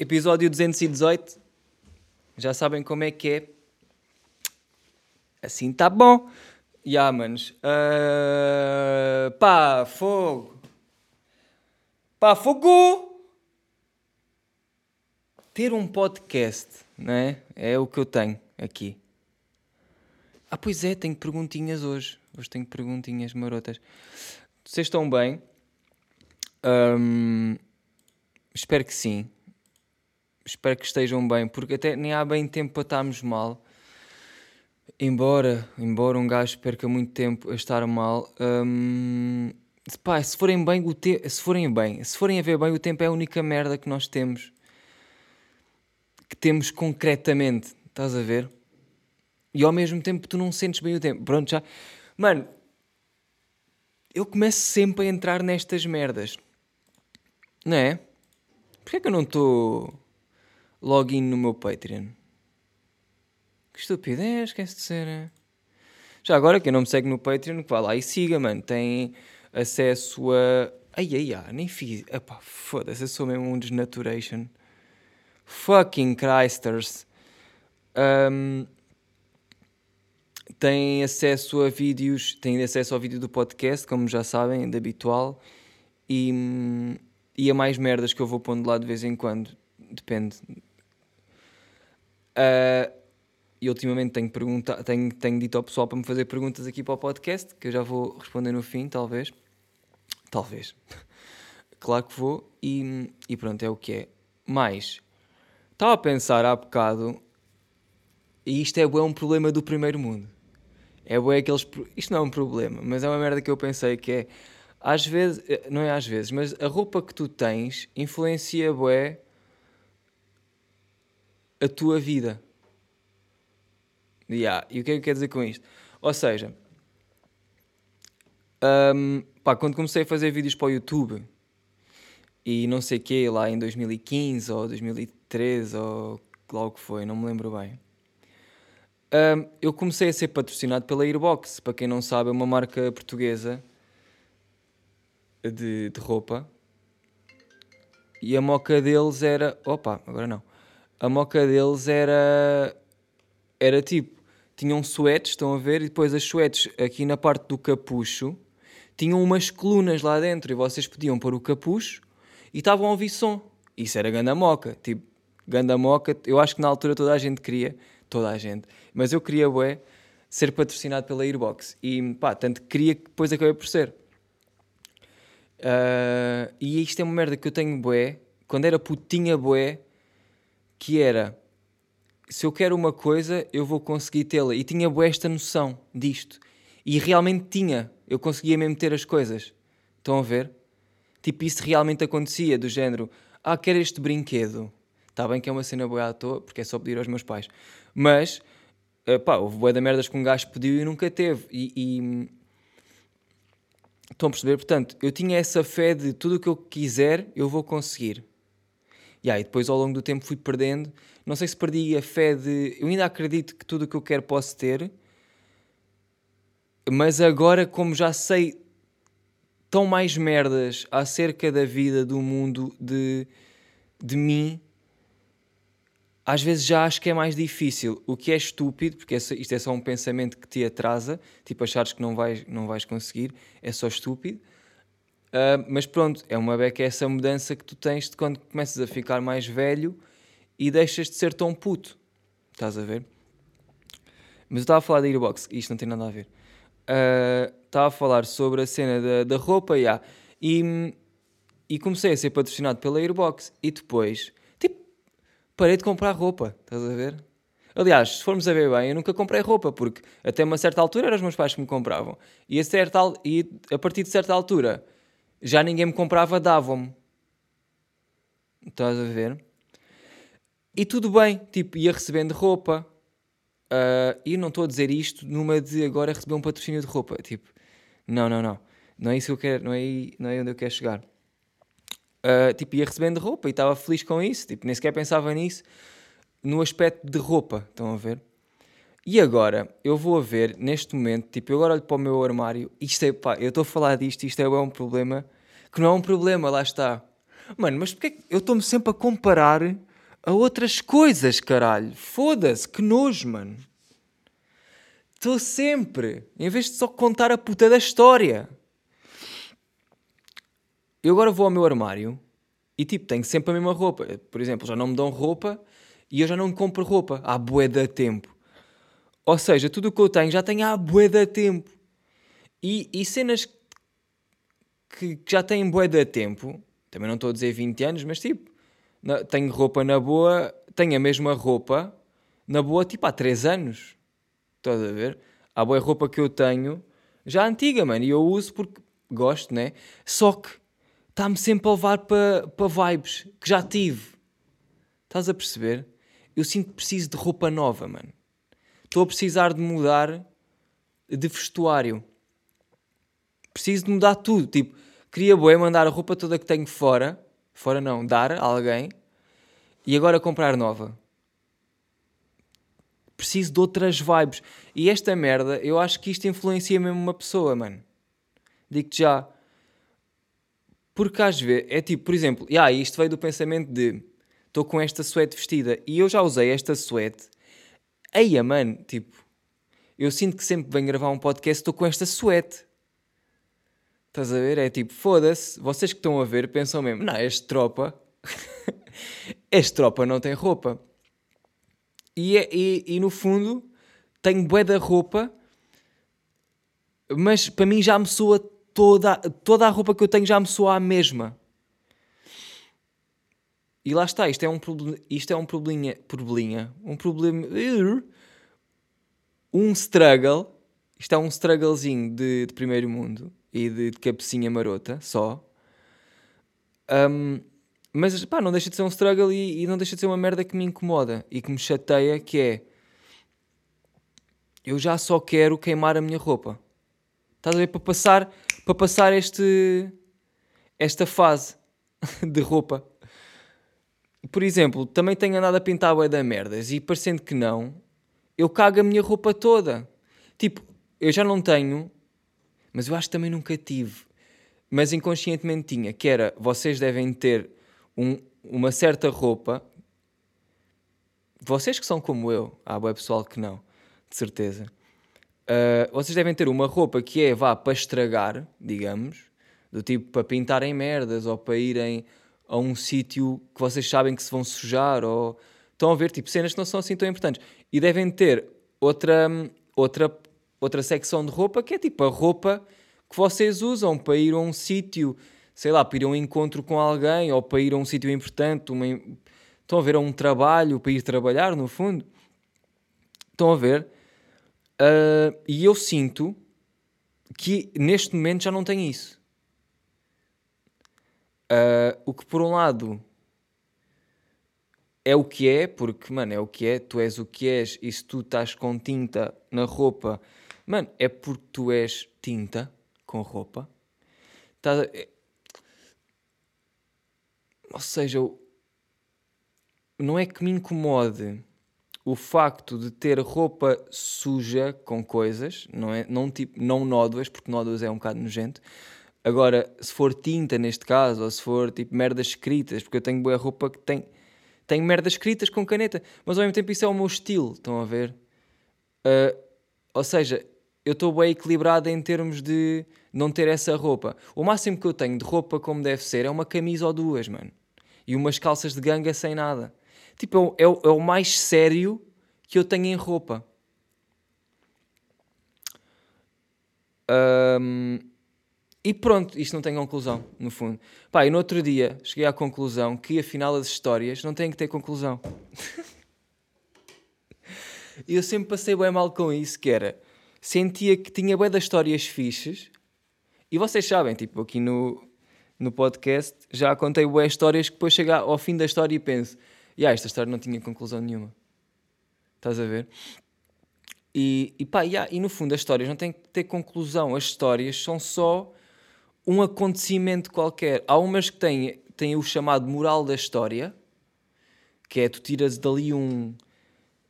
Episódio 218. Já sabem como é que é. Assim tá bom. Ya, yeah, manos. Uh, pá, fogo. Pá, fogo! Ter um podcast, não é? É o que eu tenho aqui. Ah, pois é, tenho perguntinhas hoje. Hoje tenho perguntinhas marotas. Vocês estão bem? Um, espero que sim espero que estejam bem, porque até nem há bem tempo para estarmos mal. Embora, embora um gajo perca muito tempo a estar mal, hum, pá, se forem bem, o te se forem bem, se forem a ver bem, o tempo é a única merda que nós temos, que temos concretamente, estás a ver? E ao mesmo tempo tu não sentes bem o tempo. Pronto, já. Mano, eu começo sempre a entrar nestas merdas, não é? Porquê é que eu não estou login no meu Patreon. Que estupidez, esquece de ser. Já agora, quem não me segue no Patreon, que vá lá e siga, mano. Tem acesso a. Ai, ai, ai, nem fiz. Epá, foda-se, eu sou mesmo um desnaturation. Fucking Christers. Um, tem acesso a vídeos, tem acesso ao vídeo do podcast, como já sabem, de habitual, e, e a mais merdas que eu vou pondo lá de vez em quando, depende Uh, e ultimamente tenho, pergunta, tenho, tenho dito ao pessoal para me fazer perguntas aqui para o podcast, que eu já vou responder no fim, talvez. Talvez. claro que vou. E, e pronto, é o que é. Mas, estava a pensar há bocado, e isto é um problema do primeiro mundo. É bué aqueles. Isto não é um problema, mas é uma merda que eu pensei que é. Às vezes, eh, não é às vezes, mas a roupa que tu tens influencia bué a tua vida. Yeah. E o que é que quer dizer com isto? Ou seja, um, pá, quando comecei a fazer vídeos para o YouTube e não sei o que, lá em 2015 ou 2013 ou lá o que foi, não me lembro bem. Um, eu comecei a ser patrocinado pela Airbox, para quem não sabe, é uma marca portuguesa de, de roupa. E a moca deles era. Opa, agora não a moca deles era era tipo, tinham suetes, estão a ver, e depois as suetes aqui na parte do capucho tinham umas colunas lá dentro e vocês podiam pôr o capucho e estavam a ouvir som. Isso era ganda moca, tipo, ganda moca, eu acho que na altura toda a gente queria, toda a gente, mas eu queria, bué, ser patrocinado pela Airbox e pá, tanto queria que depois acabei por ser. Uh, e isto é uma merda que eu tenho bué, quando era putinha bué, que era se eu quero uma coisa, eu vou conseguir tê-la. E tinha boa esta noção disto. E realmente tinha. Eu conseguia mesmo ter as coisas. Estão a ver? Tipo, isso realmente acontecia, do género, ah, quero este brinquedo. Está bem que é uma cena boa à toa, porque é só pedir aos meus pais. Mas, uh, pá, houve boa da merdas que um gajo pediu e nunca teve. E, e... Estão a perceber? Portanto, eu tinha essa fé de tudo o que eu quiser, eu vou conseguir. E depois ao longo do tempo fui perdendo. Não sei se perdi a fé de. Eu ainda acredito que tudo o que eu quero posso ter, mas agora, como já sei tão mais merdas acerca da vida, do mundo, de, de mim, às vezes já acho que é mais difícil. O que é estúpido, porque isto é só um pensamento que te atrasa, tipo achares que não vais, não vais conseguir, é só estúpido. Uh, mas pronto, é uma beca essa mudança que tu tens de quando começas a ficar mais velho e deixas de ser tão puto. Estás a ver? Mas eu estava a falar da Airbox, isto não tem nada a ver. Uh, estava a falar sobre a cena da, da roupa, yeah, e, e comecei a ser patrocinado pela Airbox. E depois, tipo, parei de comprar roupa. Estás a ver? Aliás, se formos a ver bem, eu nunca comprei roupa, porque até uma certa altura eram os meus pais que me compravam. E a, certa, e a partir de certa altura já ninguém me comprava, davam-me. Estás a ver? E tudo bem, tipo, ia recebendo roupa. Uh, e não estou a dizer isto numa de agora receber um patrocínio de roupa. Tipo, não, não, não. Não é isso que eu quero, não é, não é onde eu quero chegar. Uh, tipo, ia recebendo roupa e estava feliz com isso. Tipo, nem sequer pensava nisso no aspecto de roupa. Estão a ver? E agora, eu vou a ver, neste momento, tipo, eu agora olho para o meu armário, isto é, pá, eu estou a falar disto, isto é, é um problema, que não é um problema, lá está. Mano, mas porque eu estou-me sempre a comparar a outras coisas, caralho. Foda-se, que nojo, mano. Estou sempre, em vez de só contar a puta da história. Eu agora vou ao meu armário e tipo, tenho sempre a mesma roupa. Por exemplo, já não me dão roupa e eu já não compro roupa há bué de tempo. Ou seja, tudo o que eu tenho já tenho há bué de tempo. E, e cenas que, que já têm bué de tempo, também não estou a dizer 20 anos, mas tipo, na, tenho roupa na boa, tenho a mesma roupa na boa tipo há 3 anos. Estás a ver? Há boa roupa que eu tenho já antiga, mano, e eu uso porque gosto, né? Só que está-me sempre a levar para pa vibes que já tive. Estás a perceber? Eu sinto que preciso de roupa nova, mano. Estou a precisar de mudar de vestuário. Preciso de mudar tudo. Tipo, queria boé mandar a roupa toda que tenho fora. Fora não, dar a alguém. E agora comprar nova. Preciso de outras vibes. E esta merda, eu acho que isto influencia mesmo uma pessoa, mano. Digo-te já. Porque às vezes, é tipo, por exemplo, ah, isto veio do pensamento de estou com esta suéte vestida e eu já usei esta suéte Eia, mano, tipo, eu sinto que sempre que venho gravar um podcast estou com esta suéte. Estás a ver? É tipo, foda-se, vocês que estão a ver pensam mesmo, não, este tropa, este tropa não tem roupa. E, é, e, e no fundo, tenho bué da roupa, mas para mim já me soa toda, toda a roupa que eu tenho já me soa a mesma. E lá está, isto é um, isto é um probleminha, probleminha, um problema, um struggle, isto é um strugglezinho de, de primeiro mundo e de, de cabecinha marota, só. Um, mas pá, não deixa de ser um struggle e, e, não deixa de ser uma merda que me incomoda e que me chateia, que é eu já só quero queimar a minha roupa. Estás a ver? Para passar, para passar este, esta fase de roupa por exemplo, também tenho andado a pintar a da merdas e parecendo que não, eu cago a minha roupa toda. Tipo, eu já não tenho, mas eu acho que também nunca tive, mas inconscientemente tinha, que era, vocês devem ter um, uma certa roupa, vocês que são como eu, há boa pessoal que não, de certeza, uh, vocês devem ter uma roupa que é, vá, para estragar, digamos, do tipo para pintarem merdas ou para irem a um sítio que vocês sabem que se vão sujar ou estão a ver tipo cenas que não são assim tão importantes. E devem ter outra outra outra secção de roupa que é tipo a roupa que vocês usam para ir a um sítio sei lá para ir a um encontro com alguém ou para ir a um sítio importante uma... estão a ver a um trabalho para ir trabalhar no fundo. Estão a ver? Uh, e eu sinto que neste momento já não tenho isso Uh, o que por um lado é o que é, porque, mano, é o que é, tu és o que és, e se tu estás com tinta na roupa, mano, é porque tu és tinta com roupa. Tá, é... Ou seja, não é que me incomode o facto de ter roupa suja com coisas, não é? Não, tipo, não nódoas, porque nódoas é um bocado nojento, Agora, se for tinta neste caso, ou se for tipo merdas escritas, porque eu tenho boa roupa que tem, tem merdas escritas com caneta, mas ao mesmo tempo isso é o meu estilo, estão a ver? Uh, ou seja, eu estou bem equilibrado em termos de não ter essa roupa. O máximo que eu tenho de roupa como deve ser é uma camisa ou duas, mano. E umas calças de ganga sem nada. Tipo, é o, é o mais sério que eu tenho em roupa. Um, e pronto, isto não tem conclusão, no fundo. Pá, e no outro dia cheguei à conclusão que afinal as histórias não têm que ter conclusão. e eu sempre passei bem mal com isso, que era... Sentia que tinha bem das histórias fixes. E vocês sabem, tipo, aqui no, no podcast já contei boas histórias que depois chego ao fim da história e penso... E ah, esta história não tinha conclusão nenhuma. Estás a ver? E, e pá, yeah, e no fundo as histórias não têm que ter conclusão. As histórias são só um acontecimento qualquer. Há umas que têm, têm o chamado moral da história, que é tu tiras dali um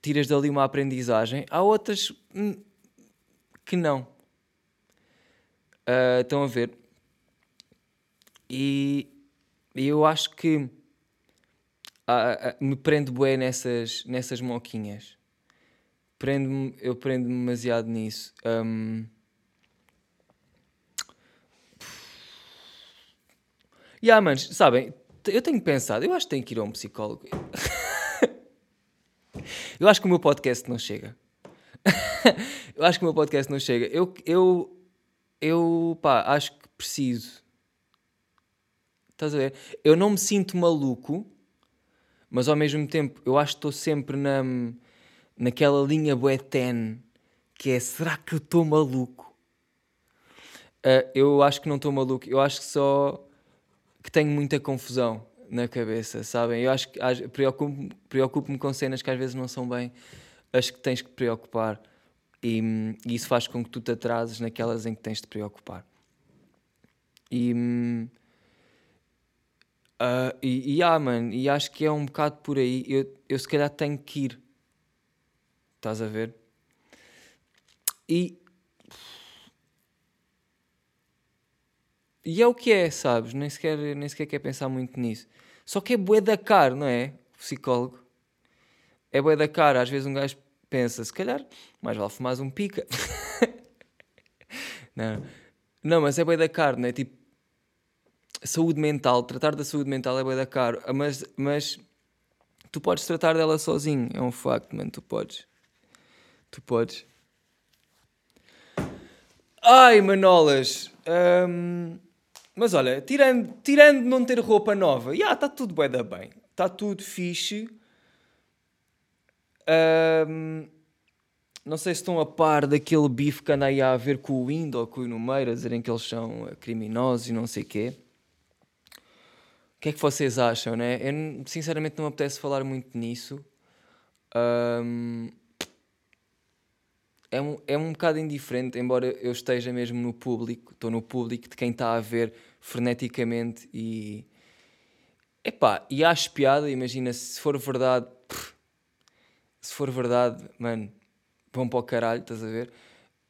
tiras dali uma aprendizagem. Há outras hum, que não. Uh, estão a ver? E, eu acho que ah, ah, me prendo bué nessas, nessas moquinhas. Prendo eu prendo-me demasiado nisso. Um... E yeah, manos, sabem, eu tenho pensado, eu acho que tenho que ir a um psicólogo. eu acho que o meu podcast não chega. eu acho que o meu podcast não chega. Eu, eu, eu pá, acho que preciso. Estás a ver? Eu não me sinto maluco, mas ao mesmo tempo eu acho que estou sempre na, naquela linha bué que é será que eu estou maluco? Uh, eu acho que não estou maluco, eu acho que só que tenho muita confusão na cabeça, sabem? Eu acho que preocupo-me preocupo com cenas que às vezes não são bem as que tens que preocupar e, e, isso faz com que tu te atrases naquelas em que tens de preocupar. E, uh, e, e, ah, mano, e acho que é um bocado por aí. Eu, eu se calhar tenho que ir. Estás a ver? E E é o que é, sabes? Nem sequer, nem sequer quer pensar muito nisso. Só que é bué da caro, não é? Psicólogo. É bué da caro. Às vezes um gajo pensa, se calhar, mais vale fumar um pica. não. não, mas é bué da caro, não é? Tipo, saúde mental, tratar da saúde mental é bué da caro. Mas, mas tu podes tratar dela sozinho. É um facto, mano. Tu podes. Tu podes. Ai, manolas. Um... Mas olha, tirando, tirando não ter roupa nova, já está tudo bem da bem. Está tudo fixe. Um, não sei se estão a par daquele bife que anda aí a ver com o Indo ou com o Numeiro, a dizerem que eles são criminosos e não sei o quê. O que é que vocês acham, né? Eu sinceramente não me apetece falar muito nisso. Um, é um, é um bocado indiferente, embora eu esteja mesmo no público, estou no público de quem está a ver freneticamente e. Epá, e acho piada, imagina, se for verdade. Pff, se for verdade, mano, vão para o caralho, estás a ver?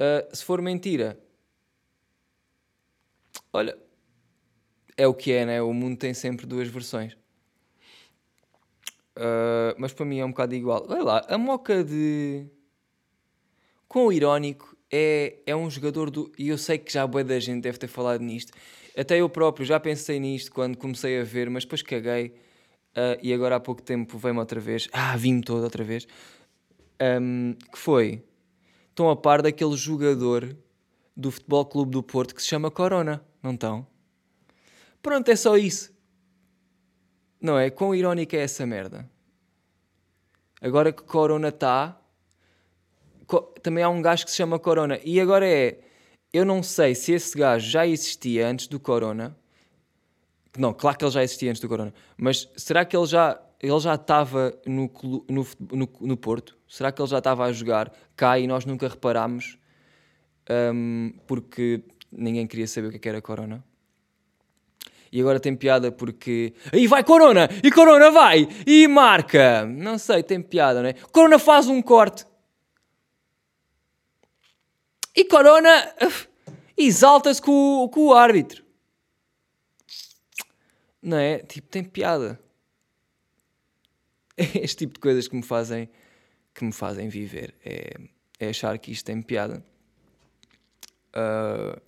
Uh, se for mentira, olha, é o que é, né? O mundo tem sempre duas versões. Uh, mas para mim é um bocado igual. Olha lá, a moca de com o irónico, é, é um jogador do. E eu sei que já boa da gente deve ter falado nisto. Até eu próprio já pensei nisto quando comecei a ver, mas depois caguei. Uh, e agora há pouco tempo veio-me outra vez. Ah, vim-me todo outra vez. Um, que foi. Estão a par daquele jogador do Futebol Clube do Porto que se chama Corona, não estão? Pronto, é só isso. Não é? Quão irónica é essa merda? Agora que Corona está, também há um gajo que se chama Corona. E agora é. Eu não sei se esse gajo já existia antes do Corona. Não, claro que ele já existia antes do Corona. Mas será que ele já ele já estava no, no, no, no, Porto? Será que ele já estava a jogar cá e nós nunca reparámos? Um, porque ninguém queria saber o que é era Corona. E agora tem piada porque. Aí vai Corona! E Corona vai! E marca! Não sei, tem piada, não é? Corona faz um corte. E Corona exalta-se com, com o árbitro. Não é? Tipo, tem piada. Este tipo de coisas que me fazem, que me fazem viver. É, é achar que isto tem piada. Uh,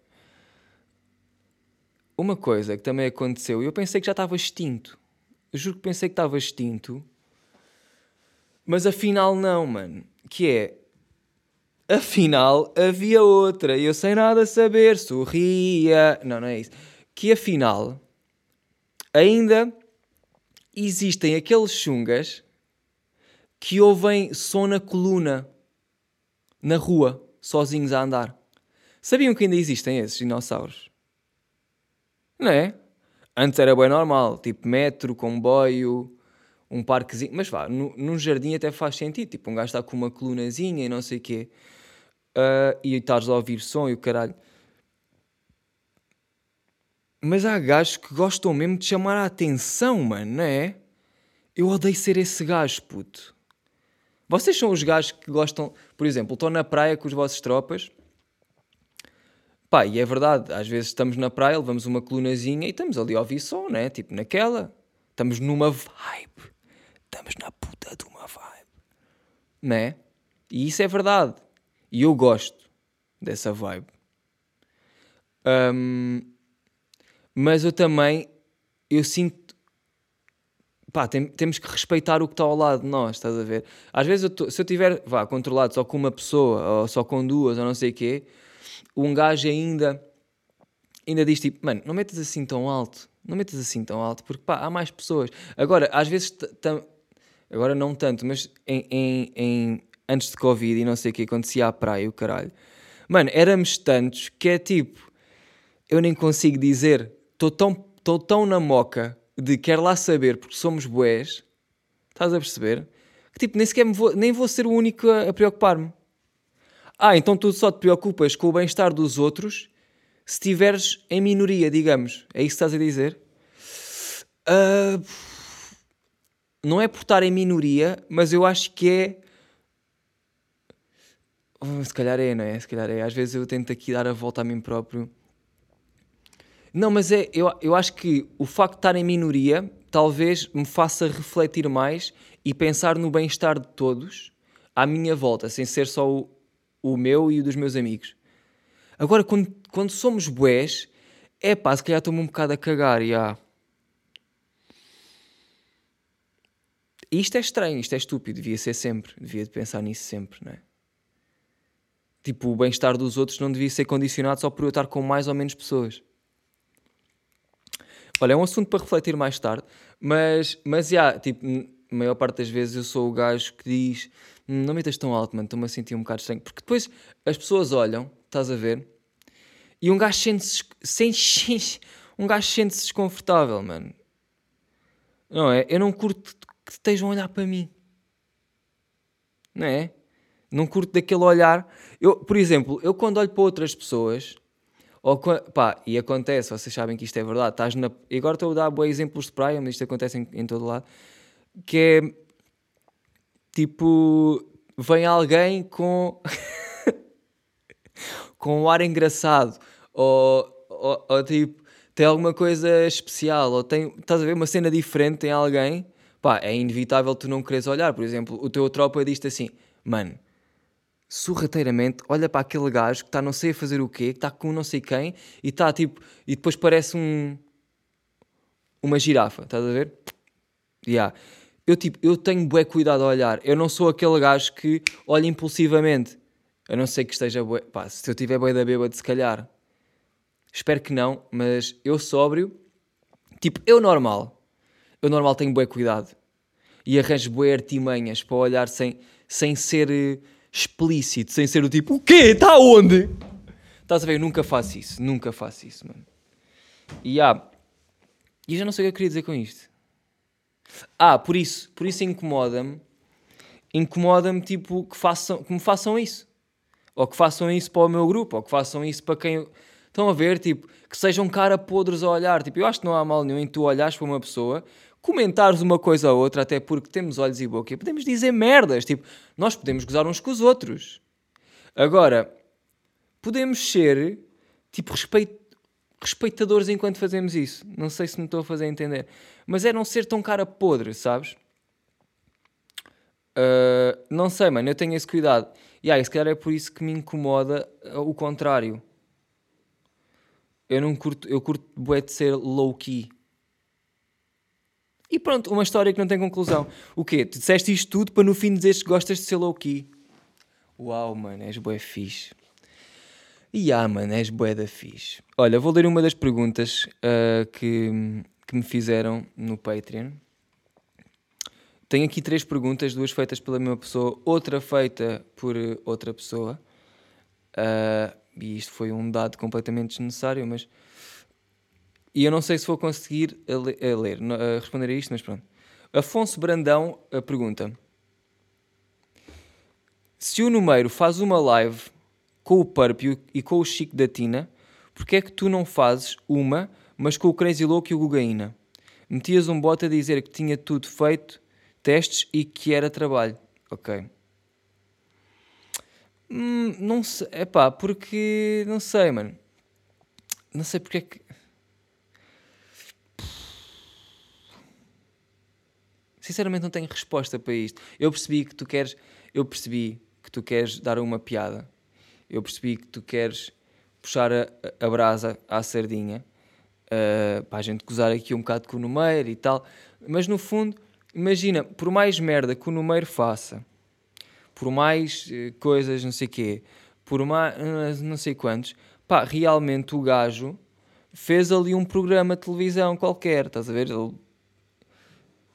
uma coisa que também aconteceu, eu pensei que já estava extinto. Eu juro que pensei que estava extinto. Mas afinal não, mano. Que é, Afinal, havia outra. Eu sem nada saber, sorria. Não, não é isso. Que afinal, ainda existem aqueles chungas que ouvem som na coluna, na rua, sozinhos a andar. Sabiam que ainda existem esses dinossauros? Não é? Antes era bem normal, tipo metro, comboio, um parquezinho. Mas vá, num jardim até faz sentido. Tipo, um gajo está com uma colunazinha e não sei o quê. Uh, e estás a ouvir som e o caralho. Mas há gajos que gostam mesmo de chamar a atenção, mano, não é? Eu odeio ser esse gajo, puto. Vocês são os gajos que gostam, por exemplo, estão na praia com os vossos tropas. Pá, e é verdade, às vezes estamos na praia, levamos uma colunazinha e estamos ali a ouvir som, né? Tipo naquela. Estamos numa vibe. Estamos na puta de uma vibe. Né? E isso é verdade. E eu gosto dessa vibe. Um, mas eu também, eu sinto, pá, tem, temos que respeitar o que está ao lado de nós, estás a ver? Às vezes, eu tô, se eu tiver, controlado só com uma pessoa, ou só com duas, ou não sei o quê, um gajo ainda, ainda diz tipo, mano, não metas assim tão alto, não metas assim tão alto, porque pá, há mais pessoas. Agora, às vezes, agora não tanto, mas em, em, em, antes de Covid e não sei o que, acontecia à praia, o caralho. Mano, éramos tantos que é tipo, eu nem consigo dizer, estou tão, tão na moca de quer lá saber porque somos boés, estás a perceber? Que tipo, nem sequer vou, nem vou ser o único a, a preocupar-me. Ah, então tu só te preocupas com o bem-estar dos outros se estiveres em minoria, digamos. É isso que estás a dizer? Uh, não é por estar em minoria, mas eu acho que é. Oh, se calhar é, não é? Se calhar é. Às vezes eu tento aqui dar a volta a mim próprio. Não, mas é. Eu, eu acho que o facto de estar em minoria talvez me faça refletir mais e pensar no bem-estar de todos à minha volta, sem ser só o, o meu e o dos meus amigos. Agora, quando, quando somos bués, é pá, se calhar estou-me um bocado a cagar, já. Isto é estranho, isto é estúpido, devia ser sempre, devia pensar nisso sempre, não é? Tipo, o bem-estar dos outros não devia ser condicionado só por eu estar com mais ou menos pessoas. Olha, é um assunto para refletir mais tarde, mas, mas yeah, tipo, a maior parte das vezes eu sou o gajo que diz hum, não metas tão alto, mano, estou-me a sentir um bocado estranho. Porque depois as pessoas olham, estás a ver, e um gajo sente-se sente um gajo sente-se desconfortável, mano. Não é? Eu não curto que estejam a olhar para mim. Não é? Não curto daquele olhar. Eu, por exemplo, eu quando olho para outras pessoas, ou, pá, e acontece, vocês sabem que isto é verdade, estás na, e agora estou a dar bons exemplos de praia, mas isto acontece em, em todo lado, que é tipo, vem alguém com com um ar engraçado, ou, ou, ou, tipo, tem alguma coisa especial, ou tem, estás a ver, uma cena diferente em alguém, pá, é inevitável tu não queres olhar. Por exemplo, o teu tropa diz-te assim, mano, sorrateiramente, olha para aquele gajo que está não sei a fazer o quê, que está com não sei quem, e está tipo, e depois parece um, uma girafa, estás a ver? Yeah. Eu, tipo, eu tenho bué cuidado a olhar. Eu não sou aquele gajo que olha impulsivamente. A não ser que esteja bué... Pá, se eu tiver bué da bêbada, se calhar. Espero que não, mas eu sóbrio. Tipo, eu normal. Eu normal tenho bué cuidado. E arranjo bué artimanhas para olhar sem, sem ser uh, explícito. Sem ser o tipo, o quê? Está onde? Estás a ver? Eu nunca faço isso. Nunca faço isso, mano. E há... Ah, e eu já não sei o que eu queria dizer com isto. Ah, por isso, por isso incomoda-me. Incomoda-me, tipo, que, façam, que me façam isso. Ou que façam isso para o meu grupo, ou que façam isso para quem. Estão a ver, tipo, que sejam cara podres a olhar. Tipo, eu acho que não há mal nenhum em tu olhares para uma pessoa, comentares uma coisa ou outra, até porque temos olhos e boca, e podemos dizer merdas. Tipo, nós podemos gozar uns com os outros. Agora, podemos ser, tipo, respeitadores enquanto fazemos isso. Não sei se me estou a fazer entender. Mas é não ser tão cara podre, sabes? Uh, não sei, mano, eu tenho esse cuidado. E aí, se calhar é por isso que me incomoda uh, o contrário. Eu não curto, eu curto bué de ser low-key. E pronto, uma história que não tem conclusão. O quê? Tu disseste isto tudo para no fim dizeres que gostas de ser low-key. Uau, mano, és bué fixe. E ah, mano, és bué da fixe. Olha, vou ler uma das perguntas uh, que, que me fizeram no Patreon. Tenho aqui três perguntas, duas feitas pela mesma pessoa, outra feita por outra pessoa. Uh, e isto foi um dado completamente desnecessário, mas. E eu não sei se vou conseguir a ler, a ler a responder a isto, mas pronto. Afonso Brandão a pergunta: Se o número faz uma live com o Purpio e com o Chico da Tina, porque é que tu não fazes uma, mas com o Crazy Louco e o Gugaína? Metias um bot a dizer que tinha tudo feito, testes e que era trabalho. Ok. Hum, não sei, é pá, porque não sei, mano. Não sei porque é que. Sinceramente não tenho resposta para isto. Eu percebi que tu queres, eu percebi que tu queres dar uma piada. Eu percebi que tu queres puxar a, a brasa à sardinha uh, para a gente gozar aqui um bocado com o número e tal. Mas no fundo, imagina, por mais merda que o número faça, por mais uh, coisas, não sei quê, por mais uh, não sei quantos, pá, realmente o gajo fez ali um programa de televisão qualquer, estás a ver? Ele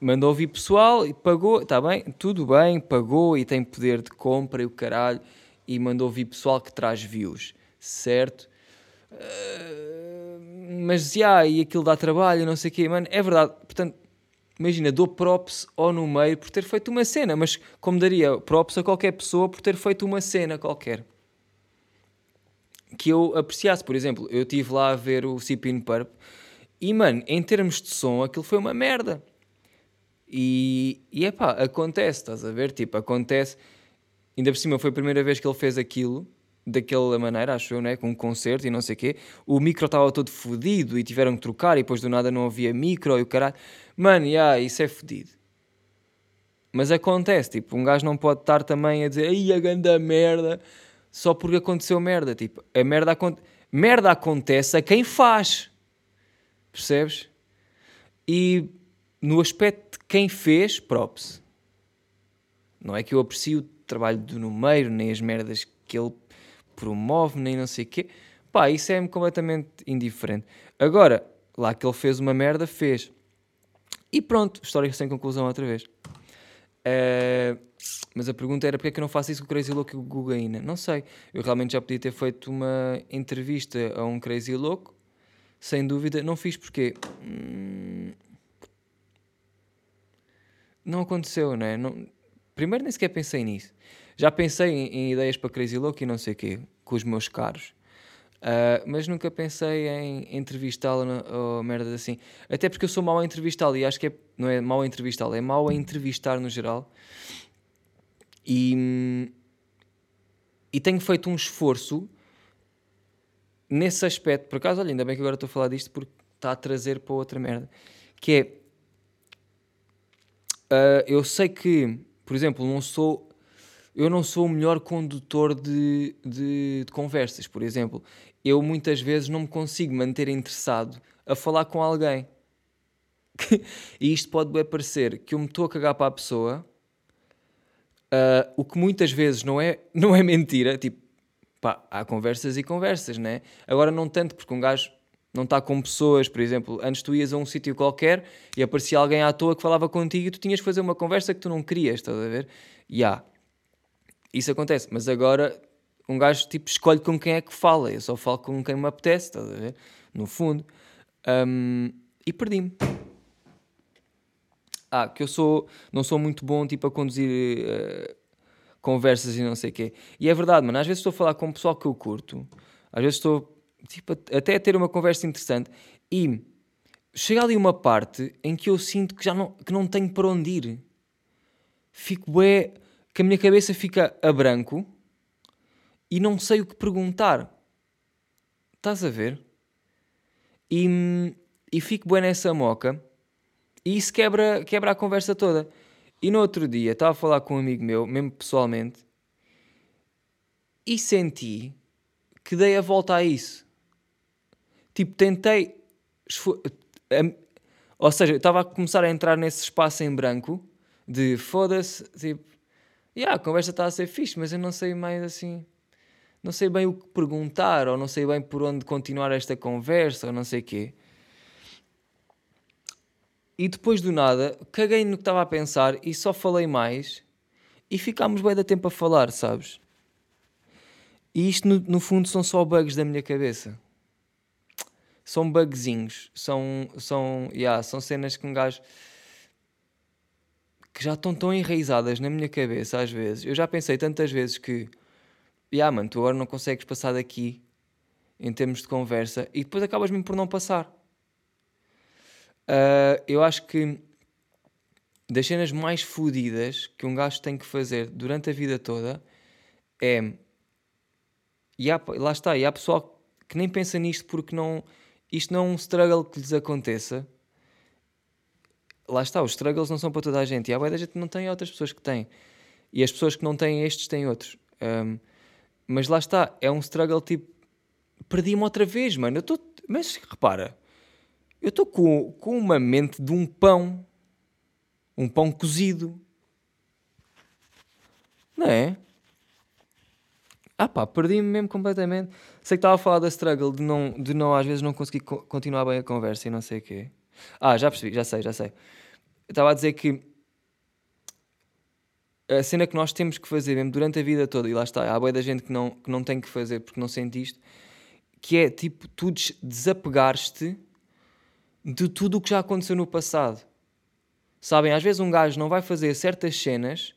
mandou ouvir pessoal e pagou, está bem, tudo bem, pagou e tem poder de compra e o caralho, e mandou ouvir pessoal que traz views, certo? Uh, mas já, e aquilo dá trabalho, não sei o quê, mano, é verdade, portanto, imagina, dou props ao no meio por ter feito uma cena, mas como daria props a qualquer pessoa por ter feito uma cena qualquer que eu apreciasse. Por exemplo, eu estive lá a ver o Cipin Purp e, mano, em termos de som, aquilo foi uma merda. E, e pá, acontece, estás a ver? Tipo, acontece. Ainda por cima foi a primeira vez que ele fez aquilo, daquela maneira, acho eu, né? Com um concerto e não sei o quê. O micro estava todo fodido e tiveram que trocar e depois do nada não havia micro e o caralho. Mano, yeah, isso é fodido. Mas acontece, tipo, um gajo não pode estar também a dizer, ai, a ganda merda só porque aconteceu merda. Tipo, a merda, merda acontece a quem faz. Percebes? E no aspecto de quem fez, props. Não é que eu aprecio o trabalho do número, nem as merdas que ele promove, nem não sei o quê. Pá, isso é-me completamente indiferente. Agora, lá que ele fez uma merda, fez. E pronto, história sem conclusão outra vez. Uh, mas a pergunta era porque é que eu não faço isso com o Crazy Louco e o Gugaína? Não sei. Eu realmente já podia ter feito uma entrevista a um Crazy Louco, sem dúvida. Não fiz porque. Hum, não aconteceu, né? Não, primeiro nem sequer pensei nisso. Já pensei em, em ideias para Crazy Louco e não sei o quê, com os meus caros. Uh, mas nunca pensei em entrevistá-lo ou merda assim. Até porque eu sou mau a entrevistá-lo e acho que é, não é mau a entrevistá-lo, é mau a entrevistar no geral. E, e tenho feito um esforço nesse aspecto. Por acaso, olha, ainda bem que agora estou a falar disto porque está a trazer para outra merda. Que é. Uh, eu sei que, por exemplo, não sou. Eu não sou o melhor condutor de, de, de conversas, por exemplo. Eu muitas vezes não me consigo manter interessado a falar com alguém. e isto pode parecer que eu me estou a cagar para a pessoa Uh, o que muitas vezes não é, não é mentira, tipo, pá, há conversas e conversas, né? Agora não tanto, porque um gajo não está com pessoas, por exemplo, antes tu ias a um sítio qualquer e aparecia alguém à toa que falava contigo e tu tinhas que fazer uma conversa que tu não querias, estás a ver? E há. Isso acontece, mas agora um gajo tipo escolhe com quem é que fala, eu só falo com quem me apetece, estás a ver? No fundo. Um, e perdi-me ah, que eu sou, não sou muito bom tipo a conduzir uh, conversas e não sei o quê. E é verdade, mano, às vezes estou a falar com um pessoal que eu curto, às vezes estou tipo, até ter uma conversa interessante e chega ali uma parte em que eu sinto que já não, que não tenho para onde ir. Fico bué, que a minha cabeça fica a branco e não sei o que perguntar. Estás a ver? E, e fico bué nessa moca e isso quebra, quebra a conversa toda. E no outro dia estava a falar com um amigo meu, mesmo pessoalmente, e senti que dei a volta a isso. Tipo, tentei. Ou seja, eu estava a começar a entrar nesse espaço em branco de foda-se, tipo, yeah, a conversa está a ser fixe, mas eu não sei mais assim. Não sei bem o que perguntar, ou não sei bem por onde continuar esta conversa, ou não sei o quê. E depois do nada, caguei no que estava a pensar e só falei mais e ficámos bem da tempo a falar, sabes? E isto, no, no, fundo, são só bugs da minha cabeça. São bugzinhos. São, são, yeah, são cenas que um gajo... Que já estão tão enraizadas na minha cabeça, às vezes. Eu já pensei tantas vezes que... Yeah, mano, tu agora não consegues passar daqui em termos de conversa e depois acabas mesmo por não passar. Uh, eu acho que das cenas mais fodidas que um gajo tem que fazer durante a vida toda é. E há, lá está, e há pessoal que nem pensa nisto porque não, isto não é um struggle que lhes aconteça. lá está, os struggles não são para toda a gente. E boa da gente não tem, há outras pessoas que têm. E as pessoas que não têm estes têm outros. Um, mas lá está, é um struggle tipo. Perdi-me outra vez, mano. Eu estou. Mas repara, eu estou com, com uma mente de um pão. Um pão cozido. Não é? Ah pá, perdi-me mesmo completamente. Sei que estava a falar da struggle de não, de não às vezes não conseguir co continuar bem a conversa e não sei o quê. Ah, já percebi, já sei, já sei. Estava a dizer que a cena que nós temos que fazer mesmo durante a vida toda, e lá está, há boia da gente que não, que não tem que fazer porque não sente isto, que é tipo, tu desapegares-te de tudo o que já aconteceu no passado. Sabem, às vezes um gajo não vai fazer certas cenas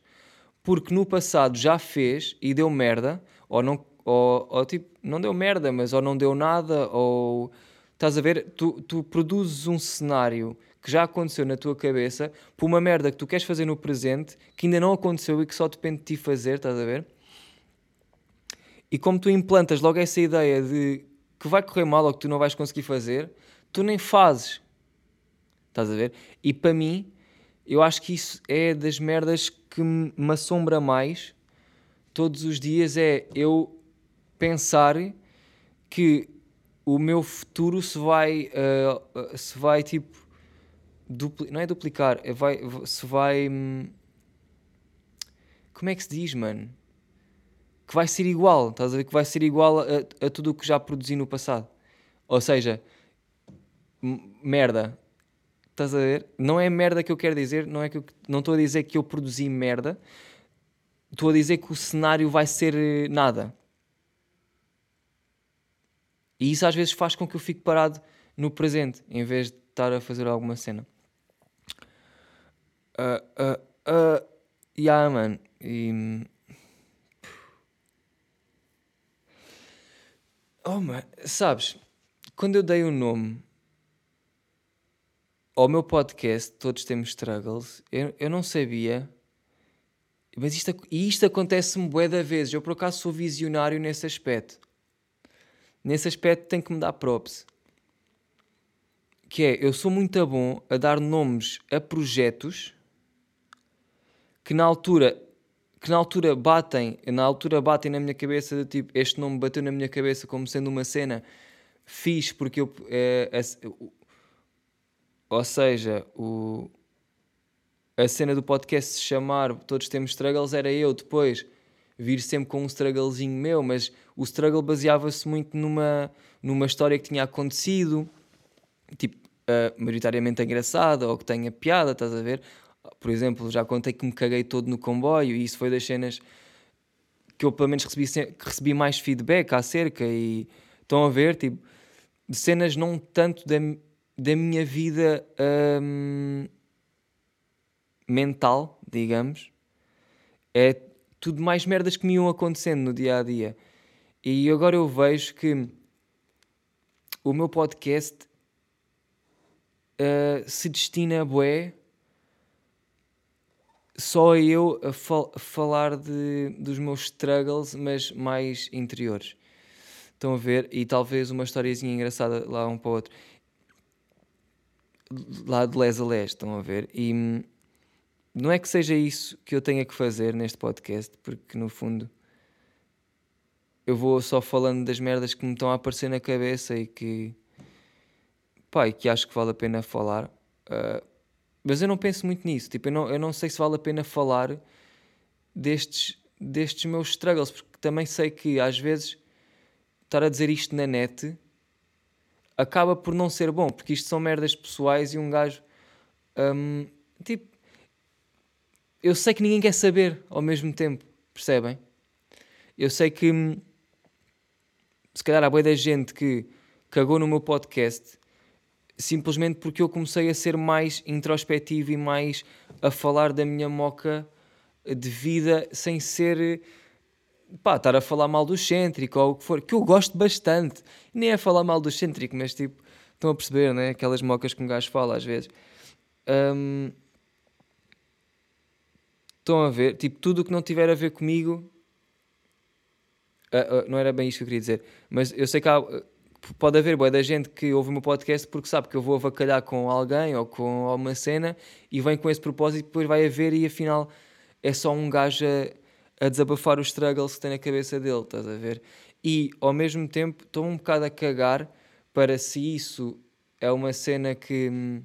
porque no passado já fez e deu merda, ou não, ou, ou tipo, não deu merda, mas ou não deu nada, ou estás a ver, tu, tu produzes um cenário que já aconteceu na tua cabeça por uma merda que tu queres fazer no presente que ainda não aconteceu e que só depende de ti fazer, estás a ver? E como tu implantas logo essa ideia de que vai correr mal ou que tu não vais conseguir fazer, tu nem fazes. Estás a ver? E para mim, eu acho que isso é das merdas que me assombra mais todos os dias é eu pensar que o meu futuro se vai uh, se vai tipo não é duplicar é vai se vai hum, como é que se diz mano que vai ser igual estás a ver? Que vai ser igual a, a tudo o que já produzi no passado. Ou seja merda. Estás a ver? Não é merda que eu quero dizer, não é que eu, não estou a dizer que eu produzi merda, estou a dizer que o cenário vai ser eh, nada. E isso às vezes faz com que eu fique parado no presente, em vez de estar a fazer alguma cena. Uh, uh, uh, yeah, man. E... Oh, man. Sabes, quando eu dei o nome ao meu podcast, Todos Temos Struggles, eu, eu não sabia. Mas isto, e isto acontece-me bué da vezes. Eu, por acaso, sou visionário nesse aspecto. Nesse aspecto, tenho que me dar props. Que é, eu sou muito bom a dar nomes a projetos que na altura que na altura batem, na altura batem na minha cabeça de tipo, este nome bateu na minha cabeça como sendo uma cena fixe porque eu, é, ou seja, o, a cena do podcast se chamar Todos Temos Struggles era eu depois vir sempre com um strugglezinho meu, mas o struggle baseava-se muito numa, numa história que tinha acontecido, tipo, uh, maioritariamente engraçada ou que tenha piada, estás a ver? Por exemplo, já contei que me caguei todo no comboio e isso foi das cenas que eu pelo menos recebi, que recebi mais feedback acerca e estão a ver, tipo, cenas não tanto da da minha vida mental, digamos, é tudo mais merdas que me iam acontecendo no dia a dia. E agora eu vejo que o meu podcast uh, se destina a bué só eu a, fal falar de, dos meus struggles, mas mais interiores. Estão a ver? E talvez uma historiazinha engraçada lá um para o outro lá de les a les, estão a ver? E hum, não é que seja isso que eu tenha que fazer neste podcast, porque no fundo eu vou só falando das merdas que me estão a aparecer na cabeça e que pá, e que acho que vale a pena falar. Uh, mas eu não penso muito nisso, tipo, eu não, eu não sei se vale a pena falar destes, destes meus struggles, porque também sei que às vezes estar a dizer isto na net acaba por não ser bom, porque isto são merdas pessoais e um gajo. Um, tipo. Eu sei que ninguém quer saber ao mesmo tempo, percebem? Eu sei que. Hum, se calhar há boa da gente que cagou no meu podcast simplesmente porque eu comecei a ser mais introspectivo e mais a falar da minha moca de vida sem ser pá, estar a falar mal do excêntrico ou o que for, que eu gosto bastante. Nem é falar mal do excêntrico, mas tipo, estão a perceber, né? Aquelas mocas que um gajo fala às vezes. Um, estão a ver, tipo, tudo o que não tiver a ver comigo. Uh, uh, não era bem isto que eu queria dizer, mas eu sei que há, pode haver boa da gente que ouve o meu podcast porque sabe que eu vou avacalhar com alguém ou com alguma cena e vem com esse propósito, depois vai a ver e afinal é só um gajo a, a desabafar os struggles que tem na cabeça dele, estás a ver? E ao mesmo tempo estou um bocado a cagar para se isso é uma cena que, hum,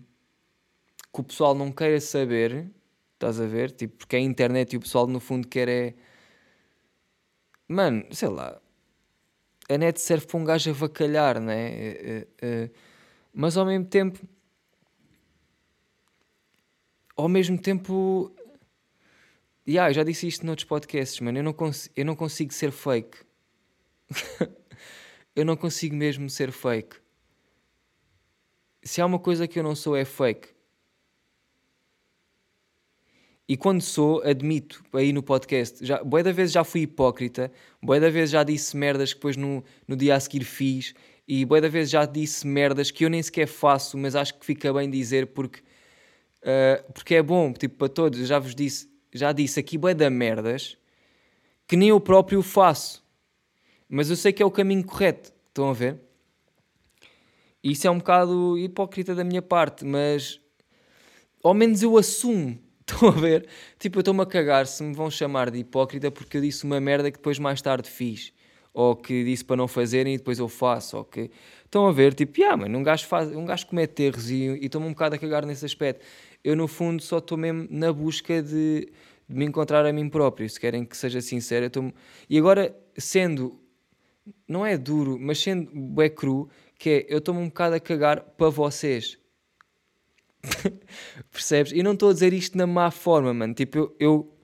que o pessoal não queira saber, estás a ver? Tipo, porque é a internet e o pessoal no fundo quer é. Mano, sei lá, a net serve para um gajo avacalhar, né? Uh, mas ao mesmo tempo. Ao mesmo tempo. Yeah, já disse isto noutros podcasts, mano. Eu não, eu não consigo ser fake. eu não consigo mesmo ser fake. Se há uma coisa que eu não sou, é fake. E quando sou, admito aí no podcast, já, boa da vez já fui hipócrita, boa da vez já disse merdas que depois no, no dia a seguir fiz, e boa da vez já disse merdas que eu nem sequer faço, mas acho que fica bem dizer porque, uh, porque é bom, tipo, para todos. Já vos disse, já disse aqui boa da merdas que nem eu próprio faço, mas eu sei que é o caminho correto. Estão a ver? Isso é um bocado hipócrita da minha parte, mas ao menos eu assumo Estão a ver? Tipo, eu estou-me a cagar se me vão chamar de hipócrita porque eu disse uma merda que depois mais tarde fiz. Ou que disse para não fazerem e depois eu faço. Ou que... Estão a ver? Tipo, ah, mano, um gajo, faz... um gajo comete erros e, e estou-me um bocado a cagar nesse aspecto. Eu, no fundo, só estou mesmo na busca de, de, me encontrar a mim próprio. Se querem que seja sincero, tô... E agora, sendo... Não é duro, mas sendo bué cru, que é, eu estou-me um bocado a cagar para vocês Percebes? E não estou a dizer isto na má forma, mano. Tipo, eu, eu,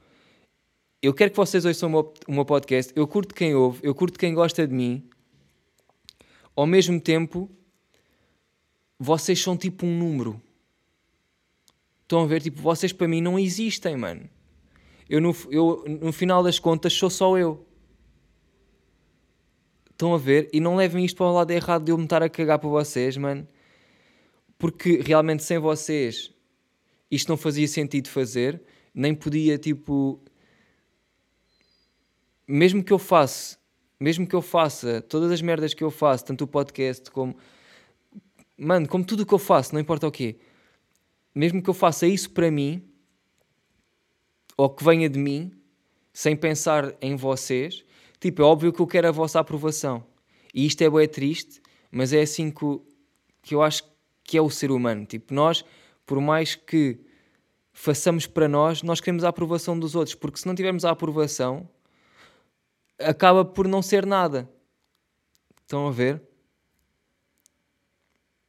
eu quero que vocês ouçam o meu, o meu podcast. Eu curto quem ouve, eu curto quem gosta de mim. Ao mesmo tempo, vocês são tipo um número. Estão a ver? Tipo, vocês para mim não existem, mano. Eu no, eu, no final das contas, sou só eu. Estão a ver? E não levem isto para o lado errado de eu me estar a cagar para vocês, mano porque realmente sem vocês isto não fazia sentido fazer, nem podia, tipo. Mesmo que eu faça, mesmo que eu faça todas as merdas que eu faço, tanto o podcast como. Mano, como tudo o que eu faço, não importa o quê. Mesmo que eu faça isso para mim, ou que venha de mim, sem pensar em vocês, tipo, é óbvio que eu quero a vossa aprovação. E isto é bem triste, mas é assim que, que eu acho que é o ser humano. Tipo, nós, por mais que façamos para nós, nós queremos a aprovação dos outros, porque se não tivermos a aprovação, acaba por não ser nada. Estão a ver?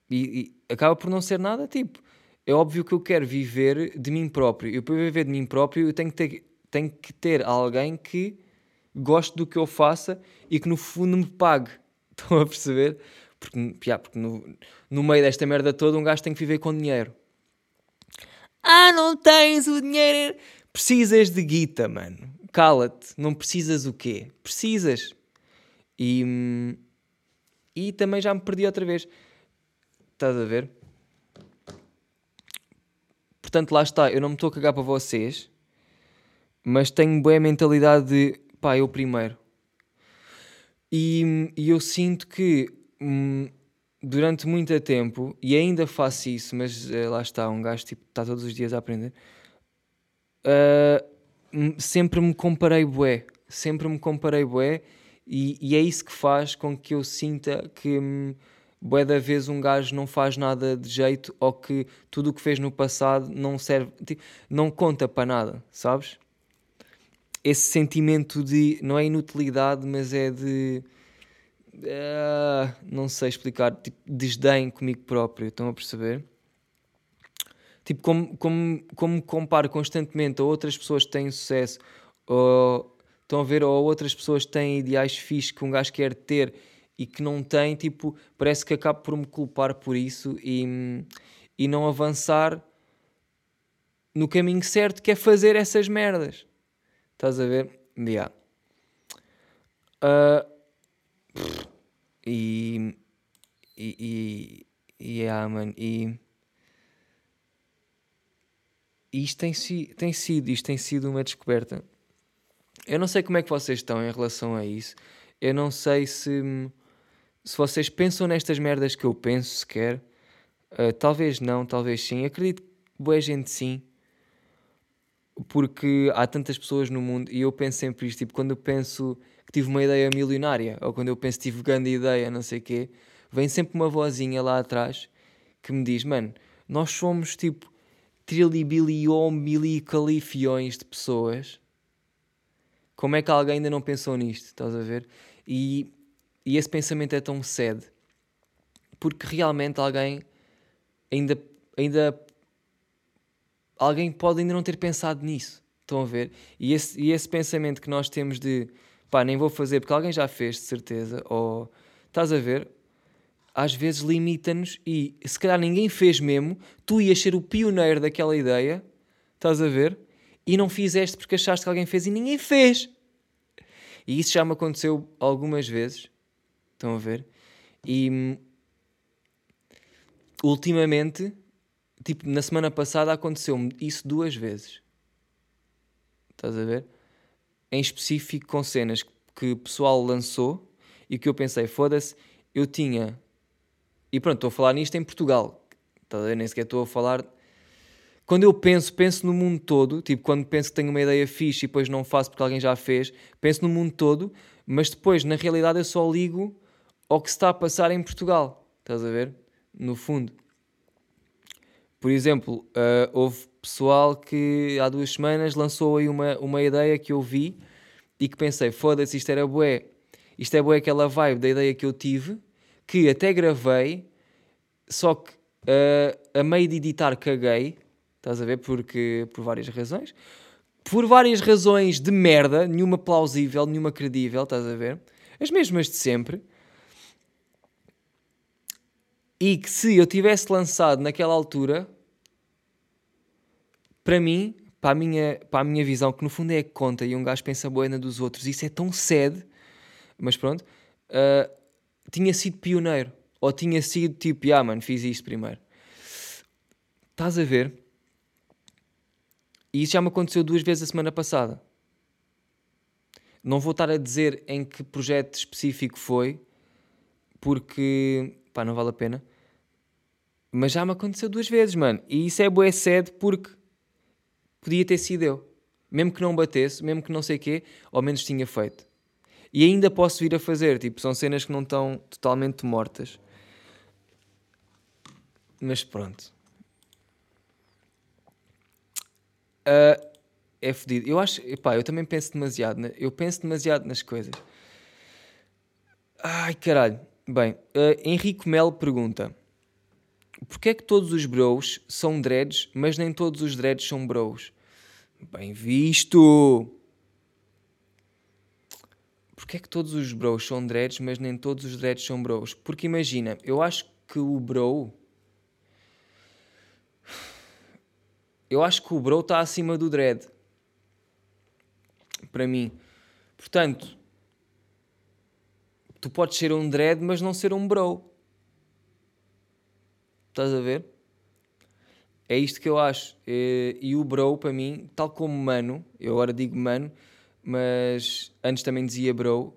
E, e, acaba por não ser nada, tipo, é óbvio que eu quero viver de mim próprio. Eu para viver de mim próprio, eu tenho que ter, tenho que ter alguém que goste do que eu faça e que no fundo me pague. Estão a perceber? Porque, piá, porque no, no meio desta merda toda um gajo tem que viver com dinheiro. Ah, não tens o dinheiro. Precisas de guita, mano. Cala-te. Não precisas o quê? Precisas. E, e também já me perdi outra vez. Estás a ver? Portanto, lá está. Eu não me estou a cagar para vocês. Mas tenho boa mentalidade de pá, eu primeiro. E, e eu sinto que Hum, durante muito tempo, e ainda faço isso, mas uh, lá está, um gajo tipo, está todos os dias a aprender, uh, sempre me comparei bué, sempre me comparei bué, e, e, é isso que faz com que eu sinta que um, bué da vez um gajo não faz nada de jeito, ou que tudo o que fez no passado não serve, tipo, não conta para nada, sabes? Esse sentimento de, não é inutilidade, mas é de Uh, não sei explicar, tipo, desdém comigo próprio, estão a perceber? Tipo, como, como, como me comparo constantemente a outras pessoas que têm sucesso, ou estão a ver, ou outras pessoas que têm ideais fixos que um gajo quer ter e que não tem, tipo, parece que acabo por me culpar por isso e, e não avançar no caminho certo que é fazer essas merdas. Estás a ver? Yeah. Uh, e. E. E. e yeah, man, e. Isto tem, si, tem sido, isto tem sido uma descoberta. Eu não sei como é que vocês estão em relação a isso. Eu não sei se. se vocês pensam nestas merdas que eu penso sequer, uh, talvez não, talvez sim. Acredito que boa gente sim. Porque há tantas pessoas no mundo e eu penso sempre isto, tipo, quando eu penso que tive uma ideia milionária ou quando eu penso tive grande ideia, não sei o quê, vem sempre uma vozinha lá atrás que me diz, mano, nós somos tipo trilibili-califiões de pessoas. Como é que alguém ainda não pensou nisto? Estás a ver? E, e esse pensamento é tão sede porque realmente alguém ainda, ainda alguém pode ainda não ter pensado nisso. Estão a ver? E esse, e esse pensamento que nós temos de pá, nem vou fazer porque alguém já fez, de certeza, ou estás a ver? às vezes limita-nos e se calhar ninguém fez mesmo, tu ias ser o pioneiro daquela ideia, estás a ver? E não fizeste porque achaste que alguém fez e ninguém fez. E isso já me aconteceu algumas vezes, estão a ver? E hum, ultimamente, tipo, na semana passada aconteceu-me isso duas vezes. Estás a ver? Em específico com cenas que o pessoal lançou e que eu pensei, foda-se, eu tinha e pronto, estou a falar nisto em Portugal. Tá Nem sequer estou a falar. Quando eu penso, penso no mundo todo. Tipo, quando penso que tenho uma ideia fixe e depois não faço porque alguém já fez, penso no mundo todo, mas depois, na realidade, eu só ligo ao que se está a passar em Portugal. Estás a ver? No fundo. Por exemplo, uh, houve pessoal que há duas semanas lançou aí uma, uma ideia que eu vi e que pensei, foda-se, isto era bué. Isto é bué aquela vibe da ideia que eu tive que até gravei, só que uh, a meio de editar caguei, estás a ver? Porque, por várias razões. Por várias razões de merda, nenhuma plausível, nenhuma credível, estás a ver? As mesmas de sempre. E que se eu tivesse lançado naquela altura, para mim, para a minha, para a minha visão, que no fundo é a conta e um gajo pensa boa dos outros, isso é tão sede, mas pronto, uh, tinha sido pioneiro. Ou tinha sido tipo, ah, mano, fiz isto primeiro. Estás a ver? E isso já me aconteceu duas vezes a semana passada. Não vou estar a dizer em que projeto específico foi, porque, pá, não vale a pena. Mas já me aconteceu duas vezes, mano. E isso é bué sede porque podia ter sido eu. Mesmo que não batesse, mesmo que não sei o quê, ao menos tinha feito. E ainda posso vir a fazer, tipo, são cenas que não estão totalmente mortas. Mas pronto. Uh, é fodido. Eu acho, epá, eu também penso demasiado, eu penso demasiado nas coisas. Ai caralho. Bem, uh, Henrique Melo pergunta: Porquê é que todos os bros são dreads, mas nem todos os dreads são bros? Bem visto! porque é que todos os bros são dreads, mas nem todos os dreads são bros? Porque imagina, eu acho que o bro. Eu acho que o bro está acima do dread. Para mim. Portanto, tu podes ser um dread, mas não ser um bro. Estás a ver? É isto que eu acho. E o bro, para mim, tal como mano, eu agora digo mano mas antes também dizia bro.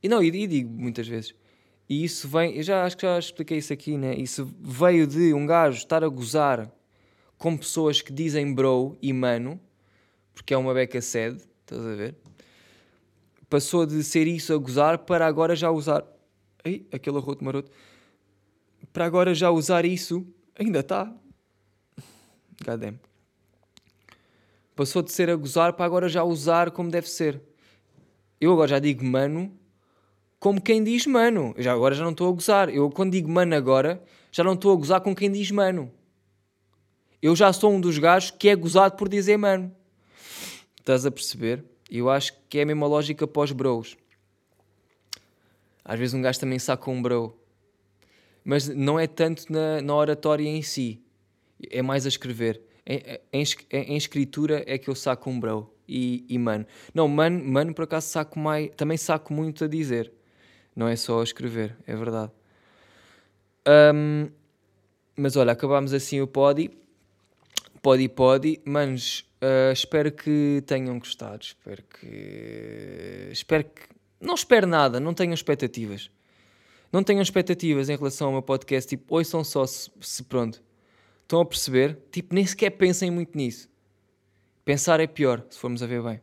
E não, e, e digo muitas vezes. E isso vem, eu já acho que já expliquei isso aqui, né? Isso veio de um gajo estar a gozar com pessoas que dizem bro e mano, porque é uma beca sede, estás a ver? Passou de ser isso a gozar para agora já usar. Ai, aquele arroto maroto. Para agora já usar isso, ainda está. Goddamn. Passou de ser a gozar para agora já usar como deve ser. Eu agora já digo mano como quem diz mano. Eu já, agora já não estou a gozar. Eu quando digo mano agora, já não estou a gozar com quem diz mano. Eu já sou um dos gajos que é gozado por dizer mano. Estás a perceber? Eu acho que é a mesma lógica pós bros. Às vezes um gajo também saca um bro. Mas não é tanto na, na oratória em si. É mais a escrever. Em, em, em, escritura é que eu saco um bro e, e mano. Não, mano, mano, por acaso saco mais. Também saco muito a dizer. Não é só a escrever, é verdade. Um, mas olha, acabámos assim o podi. Podi, podi. Manos, uh, espero que tenham gostado. Espero que. Espero que. Não espero nada, não tenham expectativas. Não tenham expectativas em relação ao meu podcast, tipo, ouçam só se, se pronto. Estão a perceber? Tipo, nem sequer pensem muito nisso. Pensar é pior, se formos a ver bem.